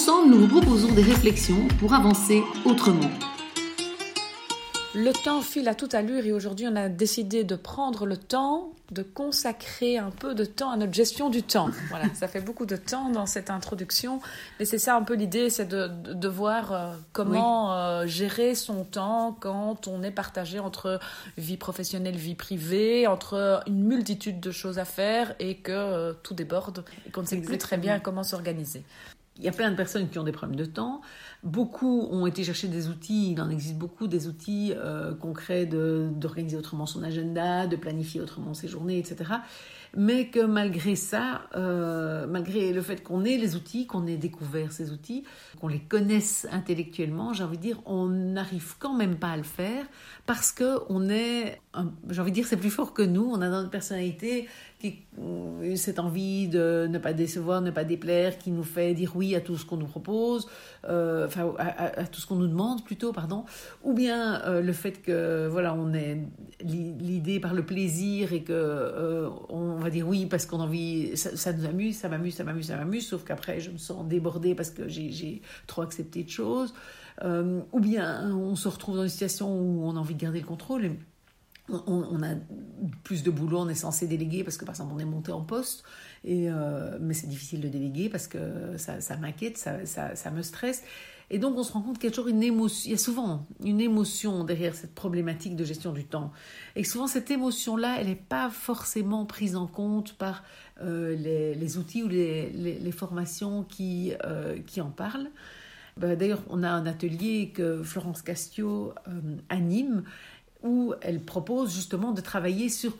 Ensemble, nous vous proposons des réflexions pour avancer autrement. Le temps file à toute allure et aujourd'hui on a décidé de prendre le temps de consacrer un peu de temps à notre gestion du temps. Voilà, ça fait beaucoup de temps dans cette introduction, mais c'est ça un peu l'idée, c'est de, de, voir euh, comment euh, gérer son temps quand on est partagé entre vie professionnelle, vie privée, entre une multitude de choses à faire et que euh, tout déborde et qu'on ne sait plus très bien comment s'organiser il y a plein de personnes qui ont des problèmes de temps. Beaucoup ont été chercher des outils, il en existe beaucoup, des outils euh, concrets d'organiser autrement son agenda, de planifier autrement ses journées, etc. Mais que malgré ça, euh, malgré le fait qu'on ait les outils, qu'on ait découvert ces outils, qu'on les connaisse intellectuellement, j'ai envie de dire, on n'arrive quand même pas à le faire parce que on est, j'ai envie de dire, c'est plus fort que nous. On a notre personnalité qui, euh, cette envie de ne pas décevoir, ne pas déplaire, qui nous fait dire oui à tout ce qu'on nous propose, euh, enfin à, tout ce qu'on nous demande plutôt, pardon, ou bien le fait que voilà on est l'idée par le plaisir et que on va dire oui parce qu'on a envie, ça, nous amuse, ça m'amuse, ça m'amuse, ça m'amuse, sauf qu'après je me sens débordée parce que j'ai trop accepté de choses. Euh, ou bien on se retrouve dans une situation où on a envie de garder le contrôle. On, a plus de boulot, on est censé déléguer parce que par exemple on est monté en poste, et, euh, mais c'est difficile de déléguer parce que ça, m'inquiète, ça, ça, me stresse. Et donc on se rend compte qu'il y a toujours une émotion, il y a souvent une émotion derrière cette problématique de gestion du temps. Et souvent cette émotion-là, elle n'est pas forcément prise en compte par euh, les, outils ou les, les, formations qui, qui en parlent. Bah, d'ailleurs, on a un atelier que Florence Castio euh, anime où elle propose justement de travailler sur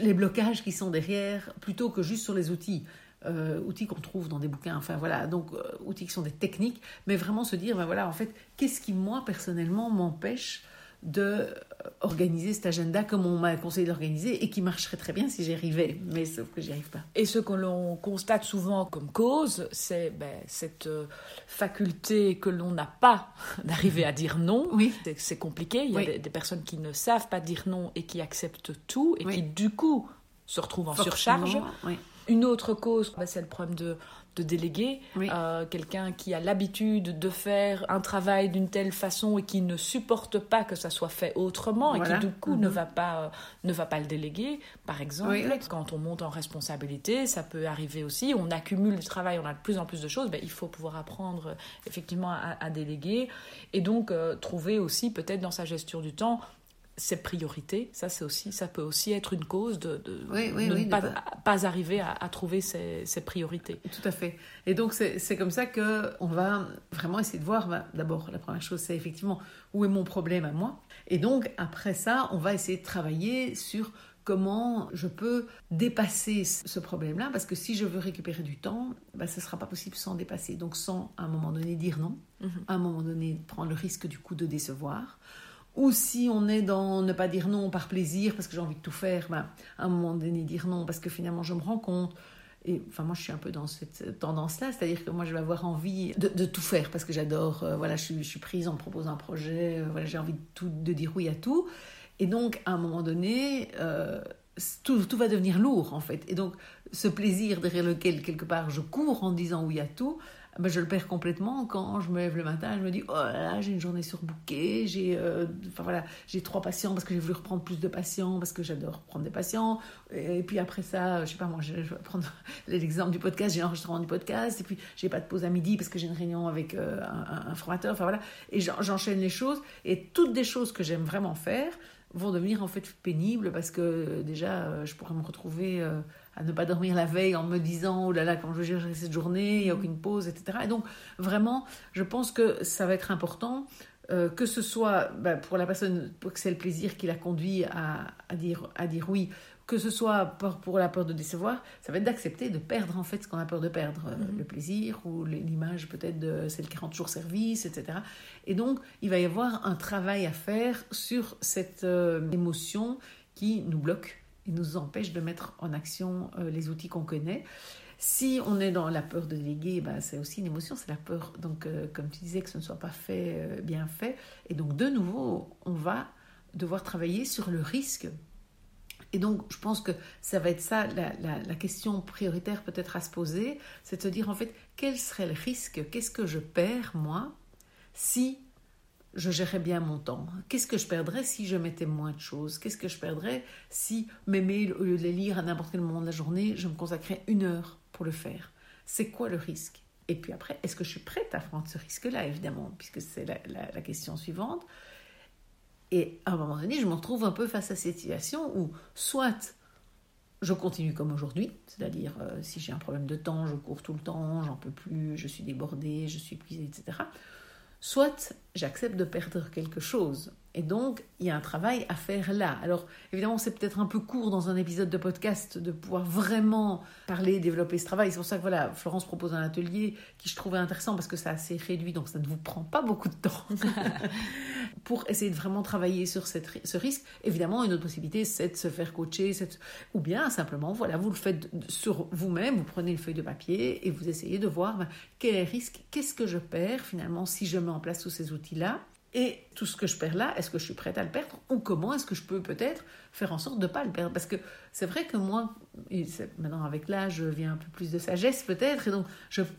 les blocages qui sont derrière plutôt que juste sur les outils. Euh, outils qu'on trouve dans des bouquins, enfin voilà, donc euh, outils qui sont des techniques, mais vraiment se dire, ben voilà, en fait, qu'est-ce qui moi personnellement m'empêche de euh, organiser cet agenda comme on m'a conseillé d'organiser et qui marcherait très bien si j'y arrivais, mais sauf que j'y arrive pas. Et ce que l'on constate souvent comme cause, c'est ben, cette euh, faculté que l'on n'a pas d'arriver à dire non. Oui. C'est compliqué. Il y a des, personnes qui ne savent pas dire non et qui acceptent tout et qui du coup se retrouvent en surcharge. Une autre cause, ben, c'est le problème de de déléguer, euh, quelqu'un qui a l'habitude de faire un travail d'une telle façon et qui ne supporte pas que ça soit fait autrement et qui du coup ne mhm. va pas euh, ne va pas le déléguer. Par exemple, quand on monte en responsabilité, ça peut arriver aussi. On accumule du travail, on a de plus en plus de choses. Ben, il faut pouvoir apprendre effectivement à, déléguer et donc euh, trouver aussi peut-être dans sa gestion du temps ses priorités, ça c'est aussi, ça peut aussi être une cause de, ne pas, pas, arriver à, trouver ses, priorités. Tout à fait. Et donc c'est comme ça que on va vraiment essayer de voir. Ben, d'abord, la première chose, c'est effectivement où est mon problème à moi? Et donc après ça, on va essayer de travailler sur comment je peux dépasser ce problème-là, parce que si je veux récupérer du temps, ben, ce ne sera pas possible sans dépasser. Donc sans à un moment donné dire non, mhm. à un moment donné prendre le risque du coup de décevoir ou si on est dans ne pas dire non par plaisir, parce que j'ai envie de tout faire, ben, à un moment donné, dire non, parce que finalement, je me rends compte. Et enfin, moi, je suis un peu dans cette tendance-là, c'est-à-dire que moi, je vais avoir envie de, tout faire, parce que j'adore, euh, voilà, je, suis prise, en proposant un projet, euh, voilà, j'ai envie de dire oui à tout. Et donc, à un moment donné, euh, tout, tout, va devenir lourd, en fait. Et donc, ce plaisir derrière lequel, quelque part, je cours en disant oui à tout, ben, je le perds complètement quand je me lève le matin, je me dis oh là j'ai une journée surbookée, j'ai euh, enfin voilà, j'ai trois patients parce que j'ai voulu reprendre plus de patients parce que j'adore prendre des patients. Et, puis après ça, je sais pas moi, je, vais prendre l'exemple du podcast, j'ai l'enregistrement du podcast et puis j'ai pas de pause à midi parce que j'ai une réunion avec euh, un, formateur, enfin voilà, et j'enchaîne les choses et toutes des choses que j'aime vraiment faire vont devenir en fait pénibles parce que déjà euh, je pourrais me retrouver à ne pas dormir la veille en me disant oh là là quand je vais gérer cette journée il n'y a aucune pause etc et donc vraiment je pense que ça va être important euh, que ce soit bah, pour la personne pour que c'est le plaisir qui la conduit à, à, dire à dire oui que ce soit pour, la peur de décevoir, ça va être d'accepter de perdre en fait ce qu'on a peur de perdre, euh, mhm. le plaisir ou l'image peut-être de c'est le 40 jours service, etc. Et donc, il va y avoir un travail à faire sur cette euh, émotion qui nous bloque nous empêche de mettre en action euh, les outils qu'on connaît. Si on est dans la peur de déléguer, bah, c'est aussi une émotion, c'est la peur, donc, comme tu disais, que ce ne soit pas fait, bien fait. Et donc, de nouveau, on va devoir travailler sur le risque et donc, je pense que ça va être ça, la, question prioritaire peut-être à se poser, c'est de se dire en fait, quel serait le risque? Qu'est-ce que je perds, moi, si je gérais bien mon temps. Qu'est-ce que je perdrais si je mettais moins de choses? Qu'est-ce que je perdrais si mes mails, au lieu de les lire à n'importe quel moment de la journée, je me consacrais une heure pour le faire? C'est quoi le risque? Et puis après, est-ce que je suis prête à prendre ce risque-là, évidemment, puisque c'est la question suivante? Et à un moment donné, je me retrouve un peu face à cette situation où soit je continue comme aujourd'hui, c'est-à-dire euh, si j'ai un problème de temps, je cours tout le temps, j'en peux plus, je suis débordée, je suis épuisée, etc. Soit j'accepte de perdre quelque chose et donc, il y a un travail à faire là. Alors, évidemment, c'est peut-être un peu court dans un épisode de podcast de pouvoir vraiment parler, développer ce travail. C'est pour ça que voilà, Florence propose un atelier qui je trouvais intéressant parce que c'est assez réduit, donc ça ne vous prend pas beaucoup de temps pour essayer de vraiment travailler sur cette, ce risque. Évidemment, une autre possibilité, c'est de se faire coacher, ou bien simplement, voilà, vous le faites sur vous-même, vous prenez une feuille de papier et vous essayez de voir ben, quel est le risque, qu'est-ce que je perds finalement si je mets en place tous ces outils-là et tout ce que je perds là, est-ce que je suis prête à le perdre Ou comment est-ce que je peux peut-être faire en sorte de ne pas le perdre? Parce que c'est vrai que moi, maintenant avec l'âge vient un peu plus de sagesse peut-être, et donc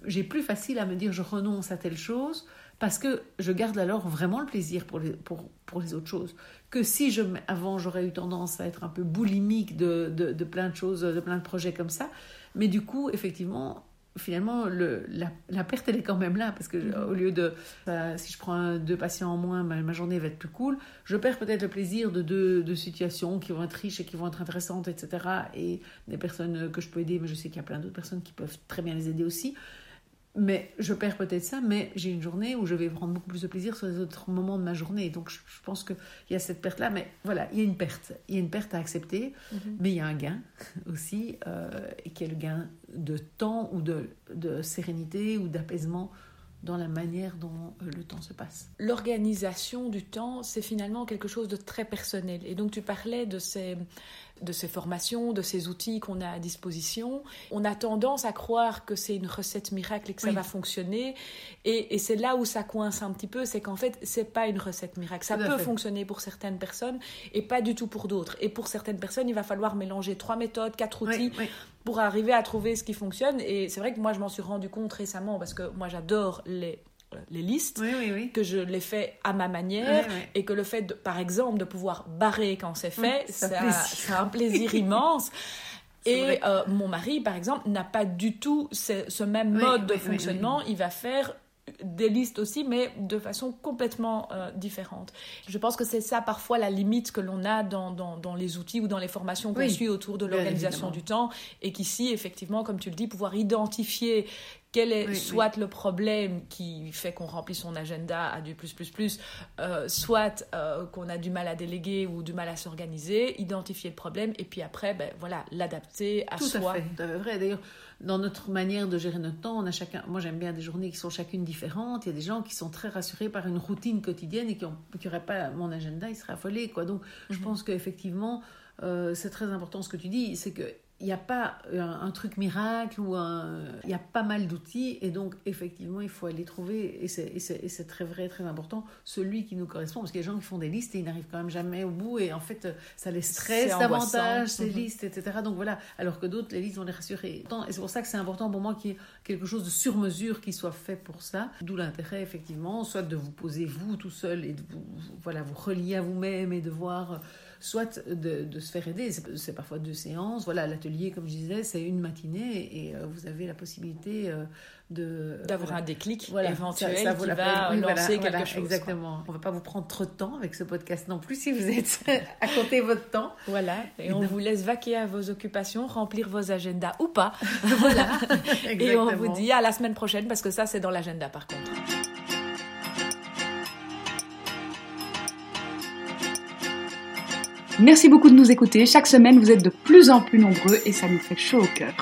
j'ai plus facile à me dire je renonce à telle chose, parce que je garde alors vraiment le plaisir pour les, pour, pour les autres choses. Que si je, avant j'aurais eu tendance à être un peu boulimique de, de, de plein de choses, de plein de projets comme ça, mais du coup, effectivement, finalement, le, la, perte, elle est quand même là, parce que mm-hmm. au lieu de, bah, si je prends deux patients en moins, ma, journée va être plus cool, je perds peut-être le plaisir de deux, situations qui vont être riches et qui vont être intéressantes, etc. Et des personnes que je peux aider, mais je sais qu'il y a plein d'autres personnes qui peuvent très bien les aider aussi. Mais je perds peut-être ça, mais j'ai une journée où je vais prendre beaucoup plus de plaisir sur les autres moments de ma journée. Donc je, pense qu'il y a cette perte-là, mais voilà, il y a une perte. Il y a une perte à accepter, mm-hmm. mais il y a un gain aussi, euh, et qui est le gain de temps ou de, de sérénité ou d'apaisement dans la manière dont euh, le temps se passe. L'organisation du temps, c'est finalement quelque chose de très personnel. Et donc tu parlais de ces, de ces formations, de ces outils qu'on a à disposition. On a tendance à croire que c'est une recette miracle et que ça va fonctionner. Et, c'est là où ça coince un petit peu, c'est qu'en fait, c'est pas une recette miracle. Ça peut fonctionner pour certaines personnes et pas du tout pour d'autres. Et pour certaines personnes, il va falloir mélanger trois méthodes, quatre outils pour arriver à trouver ce qui fonctionne. Et c'est vrai que moi, je m'en suis rendu compte récemment parce que moi, j'adore les les listes, que je les fais à ma manière et que le fait, de, par exemple, de pouvoir barrer quand c'est fait, c'est un plaisir. immense. Et euh, mon mari, par exemple, n'a pas du tout ce, même mode de fonctionnement. Il va faire des listes aussi, mais de façon complètement euh, différente. Je pense que c'est ça parfois la limite que l'on a dans, dans, les outils ou dans les formations qu'on suit autour de l'organisation du temps, et qu'ici, effectivement, comme tu le dis, pouvoir identifier quel est soit le problème qui fait qu'on remplit son agenda à du plus plus plus, euh, soit euh, qu'on a du mal à déléguer ou du mal à s'organiser, identifier le problème et puis après, ben voilà, l'adapter à soi. Tout à fait, vrai. D'ailleurs, dans notre manière de gérer notre temps, on a chacun. Moi, j'aime bien des journées qui sont chacune différentes. Il y a des gens qui sont très rassurés par une routine quotidienne et qui n'auraient pas mon agenda, ils seraient affolés, quoi. Donc, je mhm. pense qu'effectivement, euh, c'est très important ce que tu dis, c'est que il n'y a pas un, truc miracle ou un... il y a pas mal d'outils et donc effectivement il faut aller trouver et c'est très vrai très important celui qui nous correspond parce qu'il y a des gens qui font des listes et ils n'arrivent quand même jamais au bout et en fait ça les stresse davantage ces mhm. listes etc donc voilà. Alors que d'autres les listes vont les rassurer et c'est pour ça que c'est important pour moi qu'il y ait quelque chose de sur mesure qui soit fait pour ça. D'où l'intérêt effectivement soit de vous poser vous tout seul et de vous voilà vous relier à vous-même et de voir soit de, se faire aider. C'est parfois deux séances. Voilà, l'atelier, comme je disais, c'est une matinée et euh, vous avez la possibilité euh, de d'avoir un déclic éventuel qui va lancer quelque chose. Exactement. On va pas vous prendre trop de temps avec ce podcast non plus si vous êtes à compter votre temps. Voilà. Et, on vous laisse vaquer à vos occupations, remplir vos agendas ou pas. voilà. et on vous dit à la semaine prochaine parce que ça c'est dans l'agenda par contre. Merci beaucoup de nous écouter. Chaque semaine, vous êtes de plus en plus nombreux et ça nous fait chaud au cœur.